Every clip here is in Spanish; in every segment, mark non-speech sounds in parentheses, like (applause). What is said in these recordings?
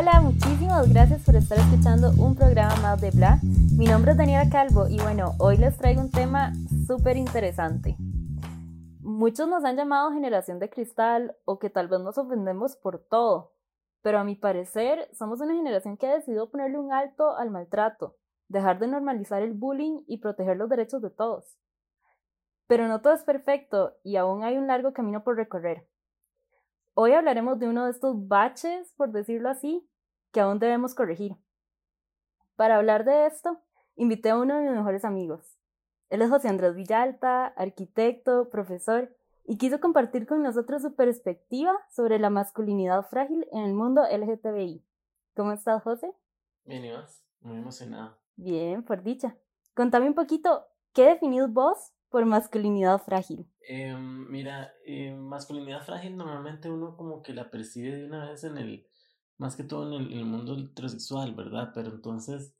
Hola, muchísimas gracias por estar escuchando un programa más de Bla. Mi nombre es Daniela Calvo y bueno, hoy les traigo un tema súper interesante. Muchos nos han llamado generación de cristal o que tal vez nos ofendemos por todo, pero a mi parecer somos una generación que ha decidido ponerle un alto al maltrato, dejar de normalizar el bullying y proteger los derechos de todos. Pero no todo es perfecto y aún hay un largo camino por recorrer. Hoy hablaremos de uno de estos baches, por decirlo así, que aún debemos corregir. Para hablar de esto, invité a uno de mis mejores amigos. Él es José Andrés Villalta, arquitecto, profesor, y quiso compartir con nosotros su perspectiva sobre la masculinidad frágil en el mundo LGTBI. ¿Cómo estás, José? Bien, ¿y Muy emocionado. Bien, por dicha. Contame un poquito, ¿qué definís vos por masculinidad frágil? Eh, mira, eh, masculinidad frágil normalmente uno como que la percibe de una vez en el, más que todo en el, mundo heterosexual, ¿verdad? Pero entonces,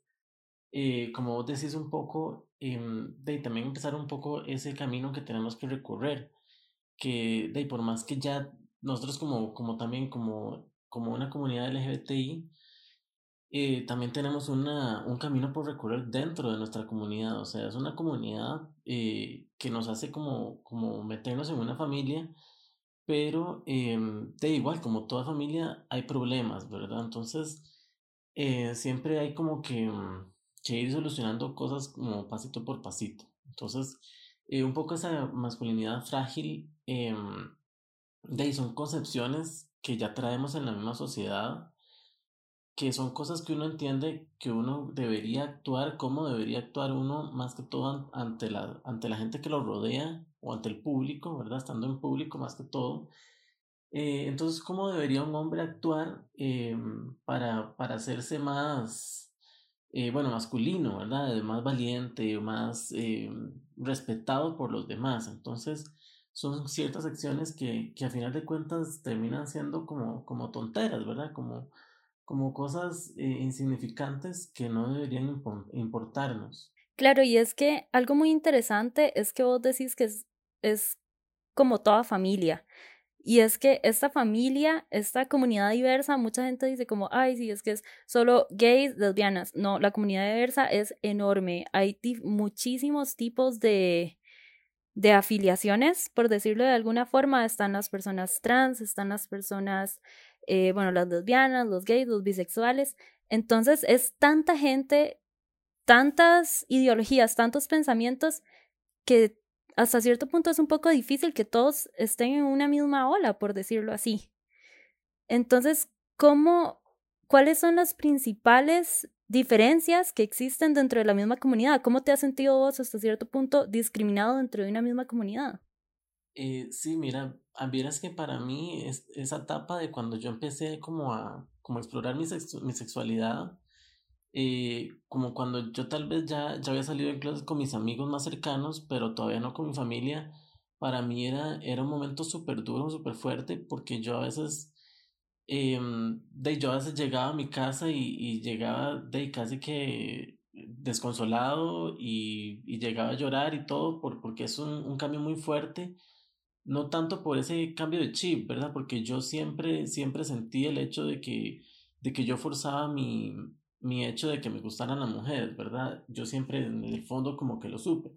eh, como vos decís un poco, em, de también empezar un poco ese camino que tenemos que recorrer, que de por más que ya nosotros como, como también como, como una comunidad LGBTI, eh, también tenemos una, un camino por recorrer dentro de nuestra comunidad. O sea, es una comunidad eh, que nos hace como, como meternos en una familia, pero eh, de igual, como toda familia, hay problemas, ¿verdad? Entonces, eh, siempre hay como que, mm, que, ir solucionando cosas como pasito por pasito. Entonces, un poco esa masculinidad frágil, em, de ahí son concepciones que ya traemos en la misma sociedad que son cosas que uno entiende que uno debería actuar, cómo debería actuar uno más que todo ante la, ante la gente que lo rodea o ante el público, ¿verdad? Estando en público más que todo. Eh, entonces, ¿cómo debería un hombre actuar eh, para, para hacerse más, eh, bueno, masculino, ¿verdad? Más valiente, más respetado por los demás. Entonces, son ciertas acciones que, que a final de cuentas terminan siendo como, como tonteras, ¿verdad? Como como cosas eh, insignificantes que no deberían importarnos. Claro, y es que algo muy interesante es que vos decís que es, es como toda familia. Y es que esta familia, esta comunidad diversa, mucha gente dice como, ay, sí, es que es solo gays, lesbianas. No, la comunidad diversa es enorme. Hay muchísimos tipos de, de afiliaciones, por decirlo de alguna forma. Están las personas trans, están las personas eh, bueno, las lesbianas, los gays, los bisexuales. Entonces es tanta gente, tantas ideologías, tantos pensamientos que hasta cierto punto es un poco difícil que todos estén en una misma ola, por decirlo así. Entonces, ¿cómo, cuáles son las principales diferencias que existen dentro de la misma comunidad? ¿Cómo te has sentido vos hasta cierto punto discriminado dentro de una misma comunidad? Eh, sí, mira, vieras que para mí es, esa etapa de cuando yo empecé como a como explorar mi, mi sexualidad, eh, como cuando yo tal vez ya, ya había salido de clases con mis amigos más cercanos, pero todavía no con mi familia, para mí era, era un momento súper duro, súper fuerte, porque yo a veces, eh, de, yo a veces llegaba a mi casa y, y llegaba de casi que desconsolado y, y, llegaba a llorar y todo, por, porque es un, un cambio muy fuerte no tanto por ese cambio de chip, ¿verdad? Porque yo siempre, siempre sentí el hecho de que, de que yo forzaba mi, mi hecho de que me gustaran las mujeres, ¿verdad? Yo siempre en el fondo como que lo supe.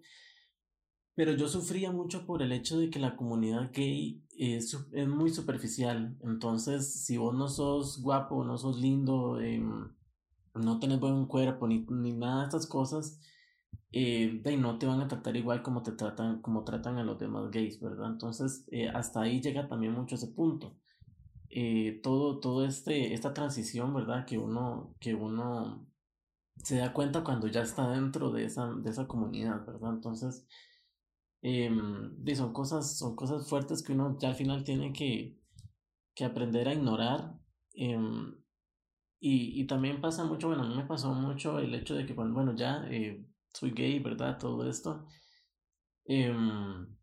Pero yo sufría mucho por el hecho de que la comunidad gay es, es muy superficial. Entonces, si vos no sos guapo, no sos lindo, em, no tenés buen cuerpo, ni, ni nada de estas cosas, eh, de no te van a tratar igual como te tratan, como tratan a los demás gays, ¿verdad? Entonces, eh, hasta ahí llega también mucho ese punto. Eh, todo, todo este, esta transición, ¿verdad? Que uno, que uno se da cuenta cuando ya está dentro de esa, de esa comunidad, ¿verdad? Entonces, eh, son cosas, son cosas fuertes que uno ya al final tiene que, que aprender a ignorar. Em, y, y también pasa mucho, bueno, a mí me pasó mucho el hecho de que, cuando, bueno, ya eh, soy gay, ¿verdad? Todo esto. Em,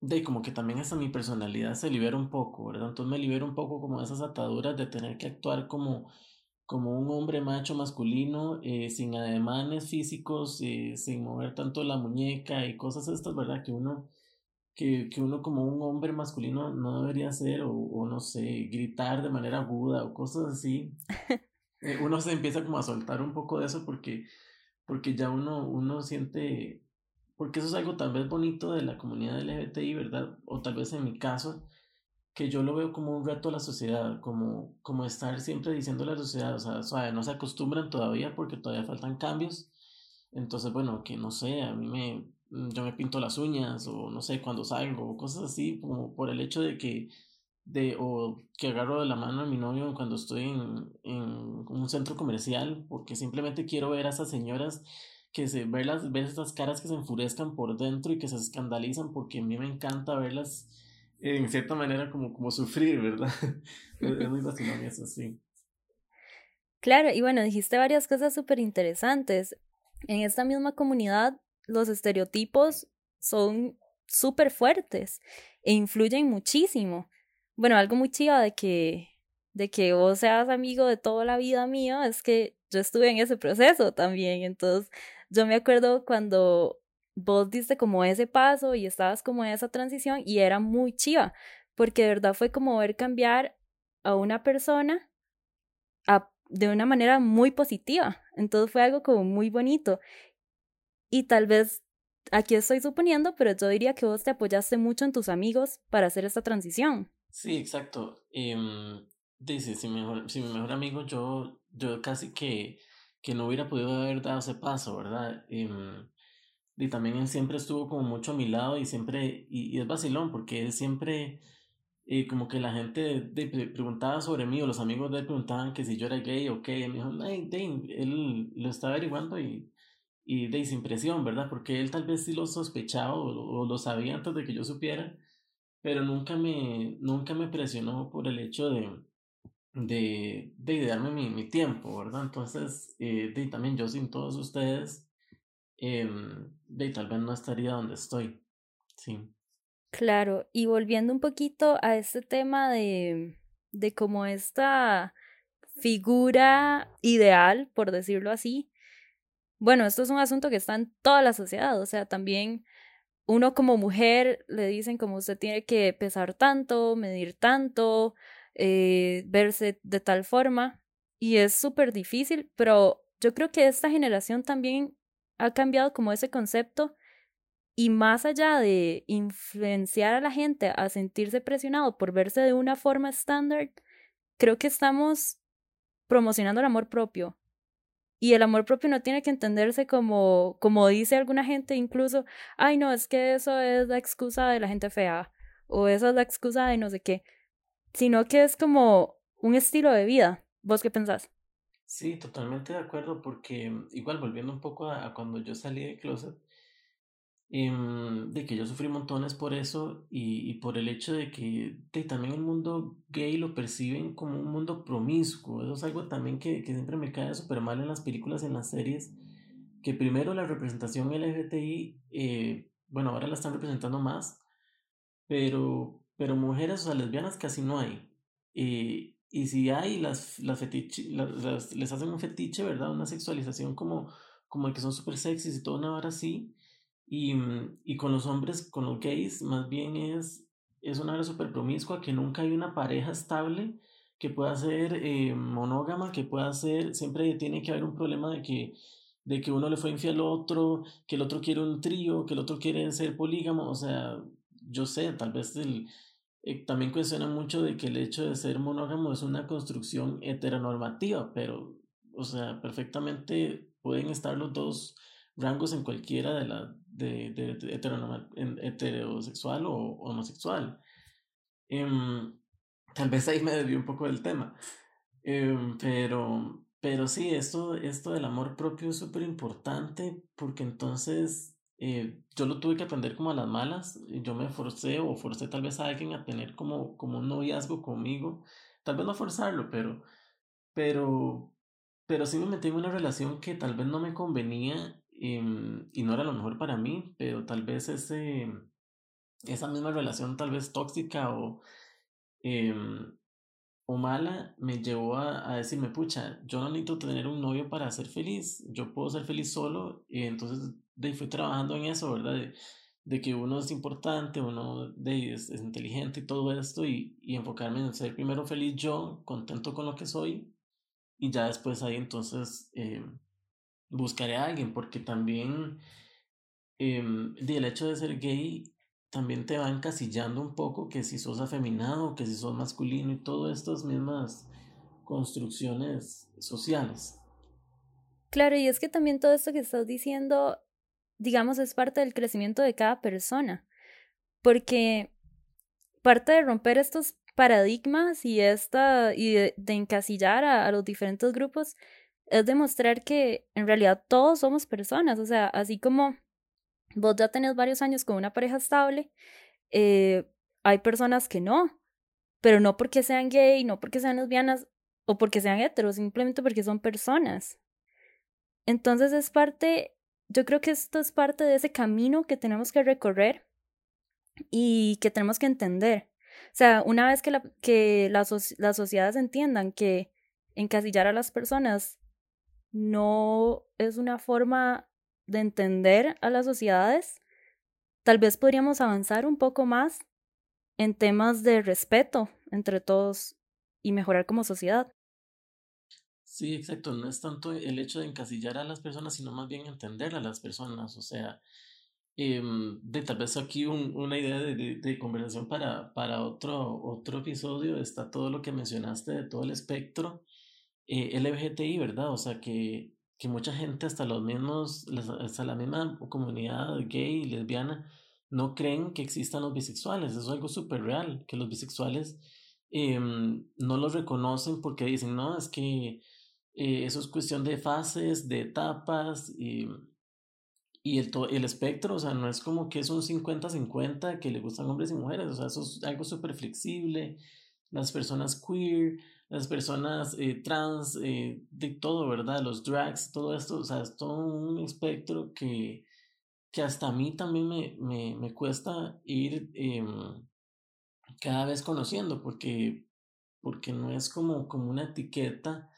de como que también hasta mi personalidad se libera un poco, ¿verdad? Entonces me libero un poco como de esas ataduras de tener que actuar como, como un hombre macho masculino, eh, sin ademanes físicos, eh, sin mover tanto la muñeca y cosas estas, ¿verdad? Que uno, que, que uno como un hombre masculino no debería hacer, o, o no sé, gritar de manera aguda o cosas así. (laughs) Eh, uno se empieza como a soltar un poco de eso porque, porque ya uno, uno siente, porque eso es algo tal vez bonito de la comunidad LGBTI, ¿verdad? O tal vez en mi caso, que yo lo veo como un reto a la sociedad, como, como estar siempre diciendo a la sociedad, o sea, no se acostumbran todavía porque todavía faltan cambios. Entonces, bueno, que no sé, a mí me, yo me pinto las uñas o no sé, cuando salgo, cosas así, como por el hecho de que de, o que agarro de la mano a mi novio cuando estoy en, en un centro comercial, porque simplemente quiero ver a esas señoras que se, verlas, ver esas caras que se enfurezcan por dentro y que se escandalizan, porque a mí me encanta verlas en cierta manera como, como sufrir, ¿verdad? (laughs) es, muy vacilón eso, sí. Claro, y bueno, dijiste varias cosas súper interesantes. En esta misma comunidad, los estereotipos son súper fuertes e influyen muchísimo bueno, algo muy chido de que, de que vos seas amigo de toda la vida mía es que yo estuve en ese proceso también. Entonces, yo me acuerdo cuando vos diste como ese paso y estabas como en esa transición y era muy chiva, porque de verdad fue como ver cambiar a una persona de una manera muy positiva. Entonces fue algo como muy bonito. Y tal vez, aquí estoy suponiendo, pero yo diría que vos te apoyaste mucho en tus amigos para hacer esta transición. Sí, exacto. Em, dice, si, mejor, si mi mejor amigo, yo, yo casi que, que no hubiera podido haber dado ese paso, ¿verdad? Em, y también él siempre estuvo como mucho a mi lado y siempre, y, es vacilón, porque él siempre, eh, como que la gente de, preguntaba sobre mí, o los amigos de él preguntaban que si yo era gay o qué, y me dijo, ay, Dane, él lo estaba averiguando y, y de sin presión, ¿verdad? Porque él tal vez sí lo sospechaba o, o lo sabía antes de que yo supiera pero nunca me, nunca me presionó por el hecho de, de, de mi, mi, tiempo, ¿verdad? Entonces, eh, de, también yo sin todos ustedes, eh, de, tal vez no estaría donde estoy, sí. Claro, y volviendo un poquito a este tema de, de como esta figura ideal, por decirlo así, bueno, esto es un asunto que está en toda la sociedad, o sea, también uno como mujer le dicen como usted tiene que pesar tanto, medir tanto, eh, verse de tal forma y es súper difícil, pero yo creo que esta generación también ha cambiado como ese concepto y más allá de influenciar a la gente a sentirse presionado por verse de una forma estándar, creo que estamos promocionando el amor propio. Y el amor propio no tiene que entenderse como, como dice alguna gente incluso, ay no, es que eso es la excusa de la gente fea o esa es la excusa de no sé qué, sino que es como un estilo de vida. ¿Vos qué pensás? Sí, totalmente de acuerdo porque igual volviendo un poco a, cuando yo salí de closet, Em, de que yo sufrí montones por eso y, por el hecho de que también el mundo gay lo perciben como un mundo promiscuo. Eso es algo también que, que siempre me cae súper mal en las películas, en las series, que primero la representación LGBTI, eh, bueno, ahora la están representando más, pero, pero mujeres, o sea, lesbianas casi no hay. Eh, y si hay, las, las, fetiche, las, les hacen un fetiche, ¿verdad? Una sexualización como, como el que son súper sexys y todo una hora así y, y con los hombres, con los gays, más bien es, es una área súper promiscua, que nunca hay una pareja estable que pueda ser eh, monógama, que pueda ser, siempre tiene que haber un problema de que, de que uno le fue infiel al otro, que el otro quiere un trío, que el otro quiere ser polígamo, o sea, yo sé, tal vez el, eh, también cuestiona mucho de que el hecho de ser monógamo es una construcción heteronormativa, pero, o sea, perfectamente pueden estar los dos rangos en cualquiera de, la, de, de, heterosexual o, homosexual. Em, tal vez ahí me desvió un poco del tema. Em, pero, pero sí, esto, esto del amor propio es súper importante porque entonces eh, yo lo tuve que aprender como a las malas. Yo me forcé o forcé tal vez a alguien a tener como, como un noviazgo conmigo. Tal vez no forzarlo, pero, pero, pero sí me metí en una relación que tal vez no me convenía Em, y, no era lo mejor para mí, pero tal vez ese, esa misma relación tal vez tóxica o, em, o mala me llevó a, a, decirme, pucha, yo no necesito tener un novio para ser feliz, yo puedo ser feliz solo y entonces de, fui trabajando en eso, ¿verdad? De, de que uno es importante, uno de, es, es, inteligente y todo esto, y, y, enfocarme en ser primero feliz yo, contento con lo que soy, y ya después ahí entonces eh, buscaré a alguien, porque también eh, el hecho de ser gay también te va encasillando un poco que si sos afeminado, que si sos masculino y todas estas mismas construcciones sociales. Claro, y es que también todo esto que estás diciendo digamos, es parte del crecimiento de cada persona, porque parte de romper estos paradigmas y, esta, y de, encasillar a, a, los diferentes grupos es demostrar que en realidad todos somos personas, o sea, así como vos ya tenés varios años con una pareja estable, eh, hay personas que no, pero no porque sean gay, no porque sean lesbianas o porque sean heteros, simplemente porque son personas. Entonces es parte yo creo que esto es parte de ese camino que tenemos que recorrer y que tenemos que entender. O sea, una vez que, la, que las, las sociedades entiendan que encasillar a las personas no es una forma de entender a las sociedades, tal vez podríamos avanzar un poco más en temas de respeto entre todos y mejorar como sociedad. Sí, exacto. No es tanto el hecho de encasillar a las personas, sino más bien entender a las personas. O sea, em, de tal vez aquí un, una idea de, de, conversación para, para otro, otro episodio está todo lo que mencionaste de todo el espectro eh, ¿verdad? O sea, que, que mucha gente, hasta los mismos, hasta la misma comunidad gay y lesbiana, no creen que existan los bisexuales. Eso es algo súper real, que los bisexuales em, no los reconocen porque dicen, no, es que eh, eso es cuestión de fases, de etapas y, y el, el espectro, o sea, no es como que es un 50-50 que le gustan hombres y mujeres, o sea, eso es algo súper flexible. Las personas queer, las personas eh, trans, eh, de todo, ¿verdad? Los drags, todo esto, o sea, es todo un espectro que, que hasta a mí también me, me, me cuesta ir em, cada vez conociendo, porque, porque no es como, como una etiqueta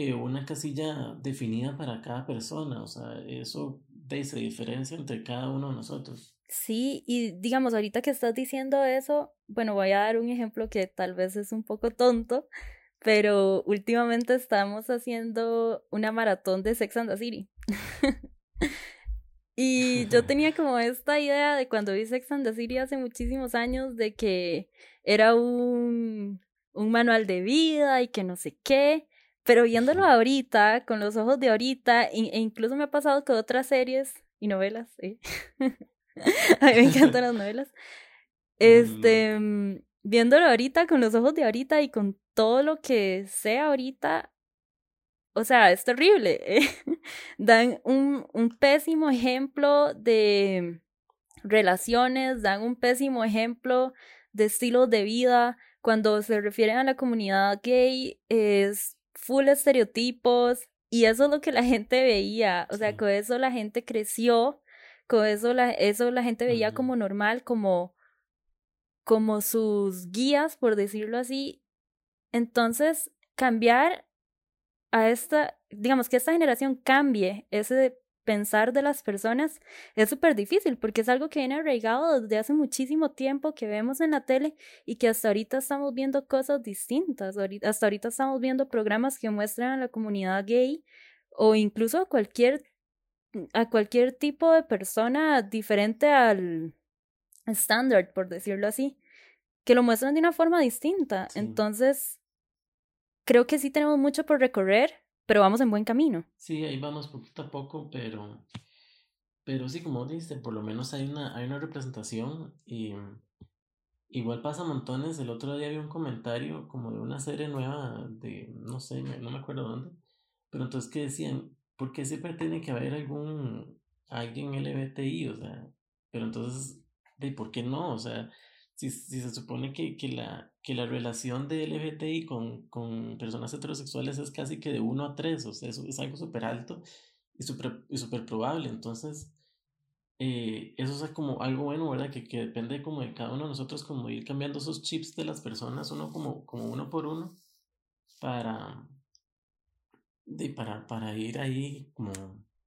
eh, una casilla definida para cada persona, o sea, eso se diferencia entre cada uno de nosotros. Sí, y digamos, ahorita que estás diciendo eso, bueno, voy a dar un ejemplo que tal vez es un poco tonto, pero últimamente estamos haciendo una maratón de Sex and the City. (laughs) y yo (laughs) tenía como esta idea de cuando vi Sex and the City hace muchísimos años de que era un, un manual de vida y que no sé qué. Pero viéndolo ahorita, con los ojos de ahorita, e, incluso me ha pasado con otras series y novelas, ¿eh? (laughs) a mí me encantan las novelas. Este, mm, viéndolo ahorita, con los ojos de ahorita y con todo lo que sé ahorita, o sea, es terrible. ¿eh? (laughs) Dan un, un pésimo ejemplo de relaciones, dan un pésimo ejemplo de estilos de vida. Cuando se refieren a la comunidad gay, es full estereotipos y eso es lo que la gente veía, o sea, con eso la gente creció, con eso la, eso la gente veía como normal, como, como sus guías, por decirlo así. Entonces, cambiar a esta, digamos que esta generación cambie ese pensar de las personas es súper difícil porque es algo que viene arraigado desde hace muchísimo tiempo que vemos en la tele y que hasta ahorita estamos viendo cosas distintas. Hasta ahorita estamos viendo programas que muestran a la comunidad gay o incluso a cualquier, a cualquier tipo de persona diferente al estándar, por decirlo así, que lo muestran de una forma distinta. Entonces, creo que sí tenemos mucho por recorrer pero vamos en buen camino. Sí, ahí vamos poquito a poco, pero, pero sí, como dices, por lo menos hay una, hay una representación y igual pasa montones. El otro día vi un comentario como de una serie nueva de, no sé, no me acuerdo dónde, pero entonces que decían, ¿por qué siempre tiene que haber algún, alguien LBTI? O sea, pero entonces, ¿de por qué no? O sea, si, si se supone que, que, la, que la relación de LGBTI con, con personas heterosexuales es casi que de 1 a 3, o sea, eso es algo súper alto y súper y super probable. Entonces, eh, eso es como algo bueno, ¿verdad? Que, que depende como de cada uno de nosotros, como ir cambiando esos chips de las personas, uno como, como uno por uno, para, de, para, para ir ahí como,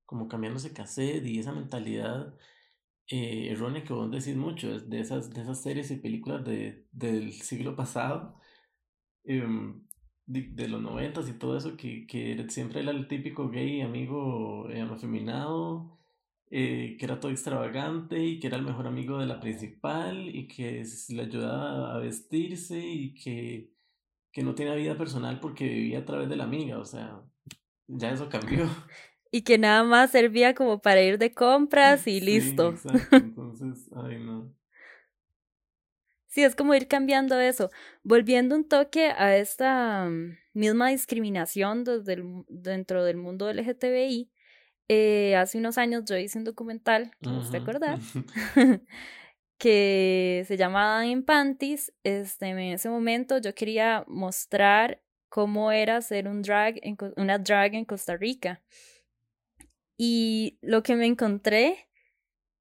como cambiando ese cassette y esa mentalidad eh, errónea que vos decís mucho, de esas, de esas series y películas de, del siglo pasado, em, de, los noventas y todo eso, que, que siempre era el típico gay amigo eh, afeminado, eh, que era todo extravagante y que era el mejor amigo de la principal y que le ayudaba a vestirse y que, que no tenía vida personal porque vivía a través de la amiga, o sea, ya eso cambió. (laughs) Y que nada más servía como para ir de compras y listo. Entonces, (laughs) ay no. Sí, es como ir cambiando eso. Volviendo un toque a esta mm, misma discriminación desde el, dentro del mundo LGTBI, eh, hace unos años yo hice un documental, que no te acordás, que se llamaba en Panties. Este, en ese momento yo quería mostrar cómo era ser un drag en, una drag en Costa Rica. Y lo que me encontré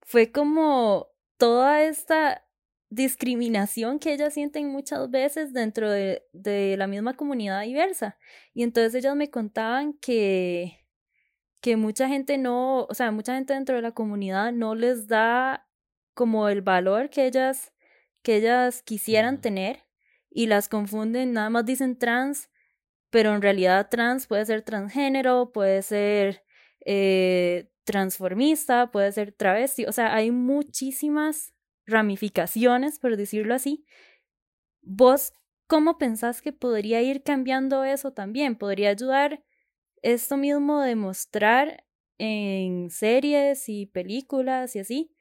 fue como toda esta discriminación que ellas sienten muchas veces dentro de, de, la misma comunidad diversa. Y entonces ellas me contaban que, que mucha gente no, o sea, mucha gente dentro de la comunidad no les da como el valor que ellas, que ellas quisieran tener y las confunden, nada más dicen trans, pero en realidad trans puede ser transgénero, puede ser eh, transformista, puede ser travesti, o sea, hay muchísimas ramificaciones, por decirlo así. ¿Vos cómo pensás que podría ir cambiando eso también? ¿Podría ayudar esto mismo de mostrar en series y películas y así?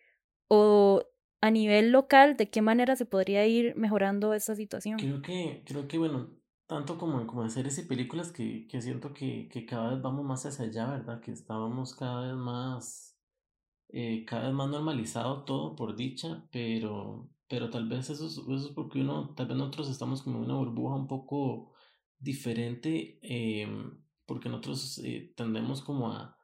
¿O a nivel local, de qué manera se podría ir mejorando esta situación? Creo que, creo que bueno, tanto como, como en series y películas que, que siento que, que, cada vez vamos más hacia allá, ¿verdad? Que estábamos cada vez más, eh, cada vez más normalizado todo por dicha, pero, pero tal vez eso es, eso es porque uno, tal vez nosotros estamos como en una burbuja un poco diferente. Eh, porque nosotros eh, tendemos como a,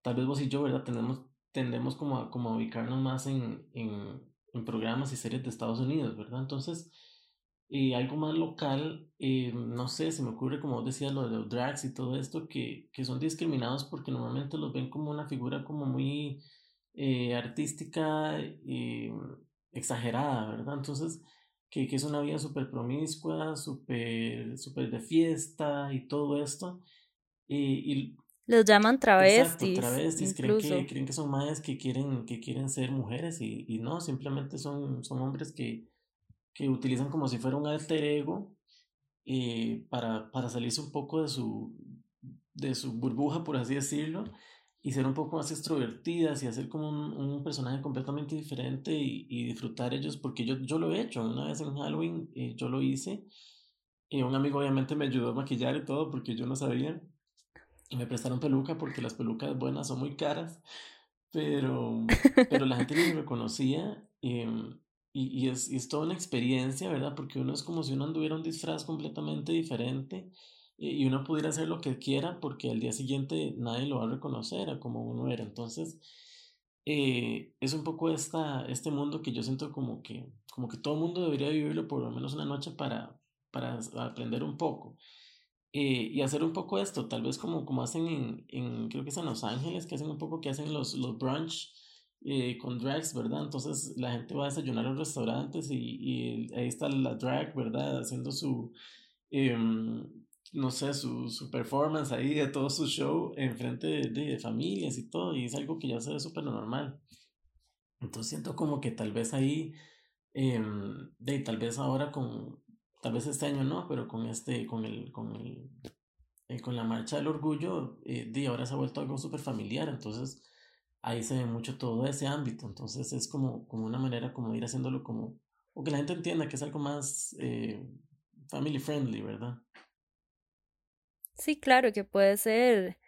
tal vez vos y yo, ¿verdad? Tendemos, tendemos como a, como a ubicarnos más en, en, en programas y series de Estados Unidos, ¿verdad? Entonces, eh, algo más local, eh, no sé, se me ocurre, como vos decías, lo de los drags y todo esto, que, que son discriminados porque normalmente los ven como una figura como muy artística, exagerada, ¿verdad? Entonces, que, que es una vida súper promiscua, súper super de fiesta y todo esto. Y, los llaman travestis. travestis, creen que, creen que son madres que quieren, que quieren ser mujeres y, y no, simplemente son, son hombres que, que utilizan como si fuera un alter ego eh, para, para salirse un poco de su, de su burbuja, por así decirlo, y ser un poco más extrovertidas y hacer como un, un personaje completamente diferente y, y, disfrutar ellos, porque yo, yo lo he hecho, una vez en Halloween eh, yo lo hice, y un amigo obviamente me ayudó a maquillar y todo porque yo no sabía y me prestaron peluca porque las pelucas buenas son muy caras, pero, pero la gente me reconocía em, y, y, es, y es toda una experiencia, ¿verdad? Porque uno es como si uno anduviera un disfraz completamente diferente y uno pudiera hacer lo que quiera porque al día siguiente nadie lo va a reconocer a como uno era. Entonces, eh, es un poco esta, este mundo que yo siento como que, como que todo mundo debería vivirlo por lo menos una noche para, para aprender un poco. Eh, y hacer un poco esto, tal vez como, como hacen en, en, creo que es en Los Ángeles, que hacen un poco que hacen los, los brunch eh, con drags, ¿verdad? Entonces la gente va a desayunar a los restaurantes y, y ahí está la drag, ¿verdad? Haciendo su, em, no sé, su, su performance ahí de todo su show en frente de, de, familias y todo, y es algo que ya se ve súper normal. Entonces siento como que tal vez ahí, em, de, tal vez ahora con, tal vez este año no, pero con este, con el, con el, eh, con la marcha del orgullo, eh, de ahora se ha vuelto algo súper familiar, entonces ahí se ve mucho todo ese ámbito, entonces es como, como una manera como de ir haciéndolo como, o que la gente entienda que es algo más eh, family friendly, ¿verdad? Sí, claro, que puede ser,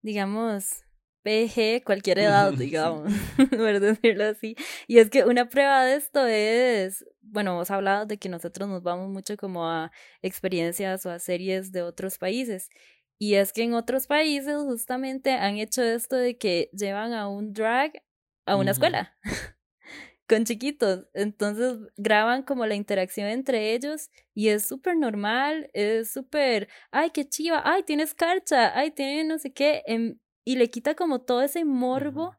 digamos, PG, cualquier edad, (laughs) digamos, (laughs) por decirlo así. Y es que una prueba de esto es, bueno, vos hablado de que nosotros nos vamos mucho como a experiencias o a series de otros países. Y es que en otros países justamente han hecho esto de que llevan a un drag a una escuela (laughs) con chiquitos. Entonces graban como la interacción entre ellos y es súper normal, es súper, ay, qué chiva, ay, tienes carcha, ay, tiene no sé qué. En, y le quita como todo ese morbo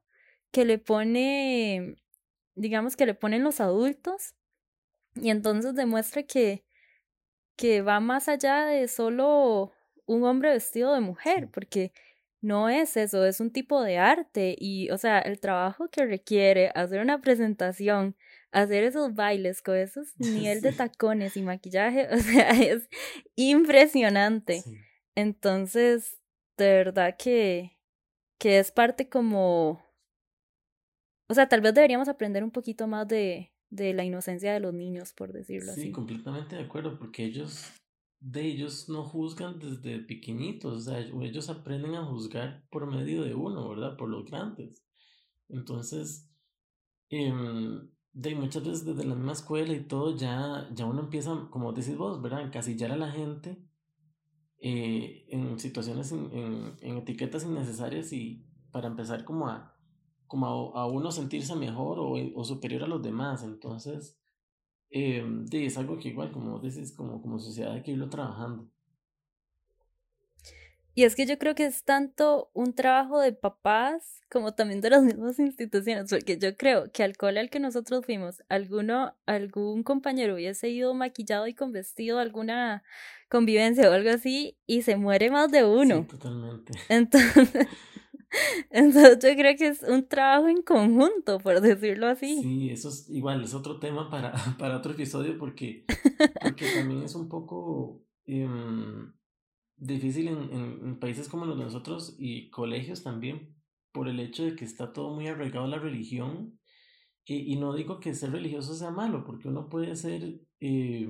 que le pone digamos que le ponen los adultos y entonces demuestra que, que va más allá de solo un hombre vestido de mujer, porque no es eso, es un tipo de arte y, o sea, el trabajo que requiere hacer una presentación, hacer esos bailes con esos (laughs) nivel de tacones y maquillaje, (laughs) o sea, es impresionante. Entonces, de verdad que, que es parte como, o sea, tal vez deberíamos aprender un poquito más de, de la inocencia de los niños, por decirlo así. Sí, completamente de acuerdo, porque ellos, de ellos no juzgan desde pequeñitos, o sea, ellos aprenden a juzgar por medio de uno, ¿verdad? Por los grandes. Entonces, em, de muchas veces desde la misma escuela y todo, ya, ya uno empieza, como decís vos, ¿verdad? Encasillar a la gente eh, en situaciones, en, en, en, etiquetas innecesarias y para empezar como a, como a, a uno sentirse mejor o, o, superior a los demás. Entonces, eh, es algo que igual, como dices, como, como sociedad hay que irlo trabajando. Y es que yo creo que es tanto un trabajo de papás como también de las (laughs) mismas instituciones, porque yo creo que al cole al que nosotros fuimos, alguno, algún compañero hubiese ido maquillado y con vestido alguna convivencia o algo así y se muere más de uno. Sí, totalmente. Entonces, (laughs) entonces yo creo que es un trabajo en conjunto, por decirlo así. Sí, eso es igual, es otro tema para, (laughs) para otro episodio porque, porque también es un poco... Um, difícil en, países como los de nosotros y colegios también por el hecho de que está todo muy arraigado a la religión. Y, no digo que ser religioso sea malo, porque uno puede ser eh,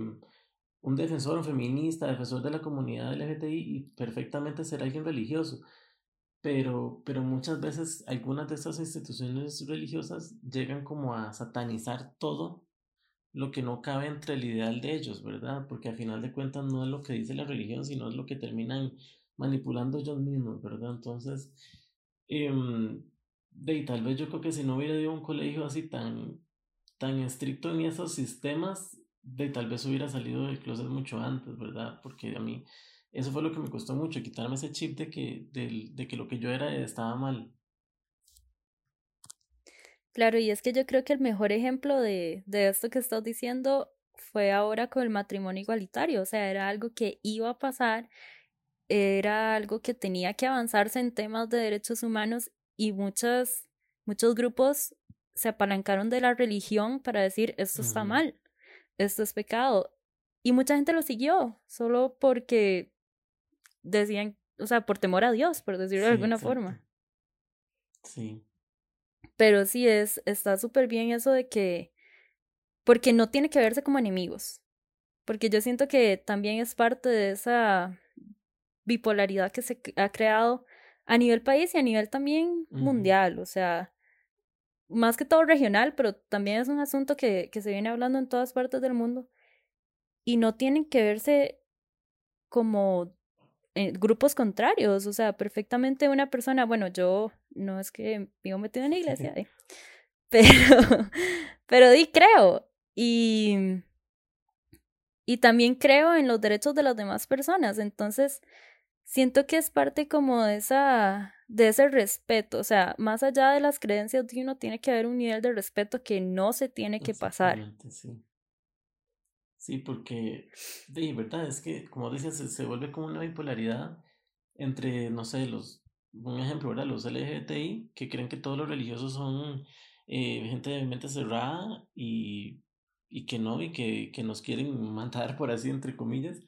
un defensor, un feminista, defensor de la comunidad LGTBI y perfectamente ser alguien religioso. Pero, pero muchas veces algunas de estas instituciones religiosas llegan como a satanizar todo lo que no cabe entre el ideal de ellos, ¿verdad? Porque al final de cuentas no es lo que dice la religión, sino es lo que terminan manipulando ellos mismos, ¿verdad? Entonces, eh, de, tal vez yo creo que si no hubiera ido a un colegio así tan, tan estricto en esos sistemas, de tal vez hubiera salido del closet mucho antes, ¿verdad? Porque a mí eso fue lo que me costó mucho, quitarme ese chip de que, de, de que lo que yo era estaba mal. Claro, y es que yo creo que el mejor ejemplo de, de esto que estás diciendo fue ahora con el matrimonio igualitario, o sea, era algo que iba a pasar, era algo que tenía que avanzarse en temas de derechos humanos y muchos, muchos grupos se apalancaron de la religión para decir esto está mal, esto es pecado. Y mucha gente lo siguió, solo porque decían, o sea, por temor a Dios, por decirlo de alguna forma. Sí. Pero sí es, está súper bien eso de que, porque no tiene que verse como enemigos, porque yo siento que también es parte de esa bipolaridad que se ha creado a nivel país y a nivel también mundial, o sea, más que todo regional, pero también es un asunto que, que se viene hablando en todas partes del mundo y no tienen que verse como eh, grupos contrarios, o sea, perfectamente una persona, bueno, yo no es que vivo metido en la (laughs) iglesia, ¿eh? (laughs) pero, pero di creo y, y también creo en los derechos de las demás personas, entonces siento que es parte como de esa de ese respeto, o sea, más allá de las creencias de uno tiene que haber un nivel de respeto que no se tiene que pasar. Sí. Sí, porque, de verdad, es que, como dices, se, vuelve como una bipolaridad entre, no sé, los, un ejemplo, ¿verdad? Los LGBTI, que creen que todos los religiosos son eh, gente de mente cerrada y, y que no, y que, que nos quieren (laughs) matar, por así, entre comillas.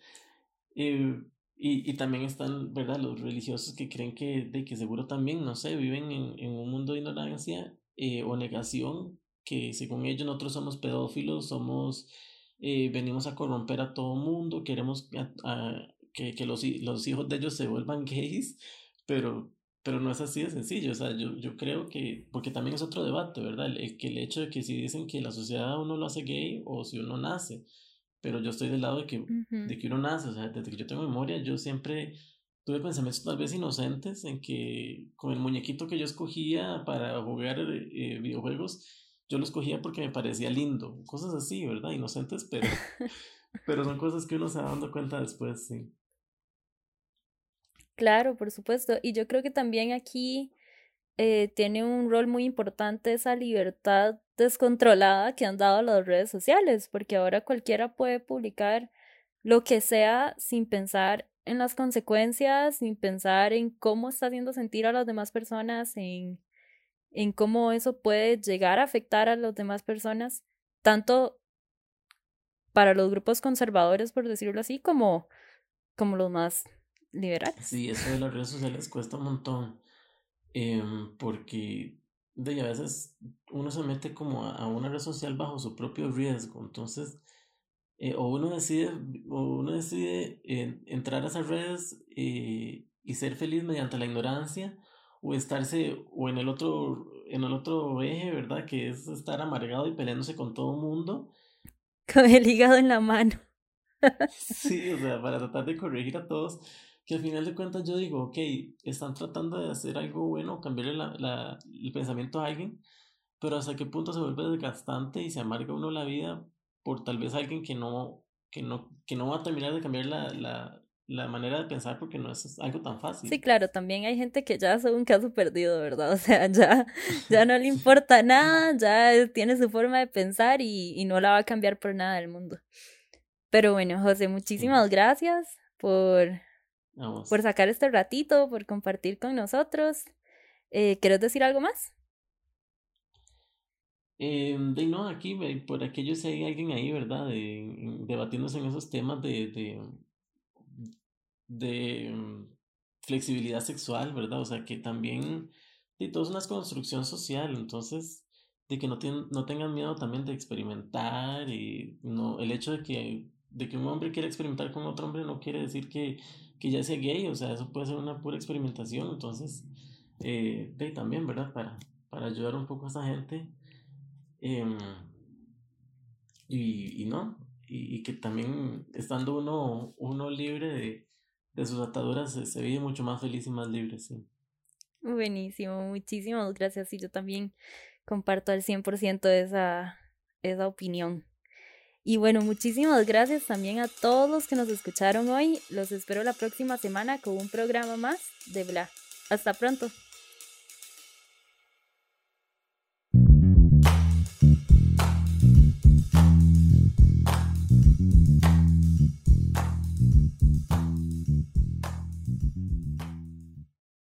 Eh, y, y también están, ¿verdad? Los religiosos que creen que, de que seguro también, no sé, viven en, en un mundo de ignorancia eh, o negación, que según ellos nosotros somos pedófilos, somos eh, venimos a corromper a todo mundo, queremos que, que los, los, hijos de ellos se vuelvan (laughs) gays, pero, pero no es así de sencillo. O sea, yo, yo creo que, porque también es otro debate, ¿verdad? El, que el hecho de que si dicen que la sociedad uno lo hace gay o si uno nace, pero yo estoy del lado de que, de que uno nace, o sea, desde que yo tengo memoria, yo siempre tuve pensamientos tal vez inocentes en que con el muñequito que yo escogía para jugar eh, videojuegos, yo lo escogía porque me parecía lindo, cosas así, ¿verdad? Inocentes, pero, (laughs) pero son cosas que uno se va dando cuenta después, sí. Claro, por supuesto. Y yo creo que también aquí eh, tiene un rol muy importante esa libertad descontrolada que han dado las redes sociales, porque ahora cualquiera puede publicar lo que sea sin pensar en las consecuencias, sin pensar en cómo está haciendo sentir a las demás personas, en, en cómo eso puede llegar a afectar a las demás personas, tanto para los grupos conservadores, por decirlo así, como, como los más liberales. Sí, eso de las redes sociales cuesta un montón, em, porque de a veces uno se mete como a, una red social bajo su propio riesgo, entonces eh, o uno decide o uno decide entrar a esas redes eh, y ser feliz mediante la ignorancia o estarse o en el otro en el otro eje, ¿verdad? Que es estar amargado y peleándose con todo el mundo. (laughs) Con el hígado en la mano. (laughs) sí, o sea, para tratar de corregir a todos que al final de cuentas yo digo, ok, están tratando de hacer algo bueno, cambiarle la, la, el pensamiento a alguien, pero hasta qué punto se vuelve desgastante y se amarga uno la vida por tal vez alguien que no, que no, que no va a terminar de cambiar la, la, la manera de pensar porque no es algo tan fácil. Sí, claro, también hay gente que ya es un caso perdido, ¿verdad? (laughs) O sea, ya, (laughs) ya no le importa nada, ya tiene su forma de pensar y, y no la va a cambiar por nada del mundo. Pero bueno, José, muchísimas gracias por por sacar este ratito, por compartir con nosotros. Eh, ¿Quieres decir algo más? Eh, de no, aquí, por aquello si hay alguien ahí, ¿verdad? De, debatiéndose en esos temas de, de, de mm, flexibilidad sexual, ¿verdad? O sea, que también, de todo es una construcción social, entonces, de que no, no tengan miedo también de experimentar y no, el hecho de que, de que un hombre quiera experimentar con otro hombre no quiere decir que que ya sea gay, o sea, eso puede ser una pura experimentación, entonces, eh, también, ¿verdad? Para, para ayudar un poco a esa gente. Em, y, y no, y, y, que también estando uno, uno libre de, de sus ataduras se, se, vive mucho más feliz y más libre, sí. Buenísimo, muchísimas gracias y yo también comparto al 100% esa, esa opinión. Y bueno, muchísimas gracias también a todos los que nos escucharon hoy. Los espero la próxima semana con un programa más de Bla. Hasta pronto.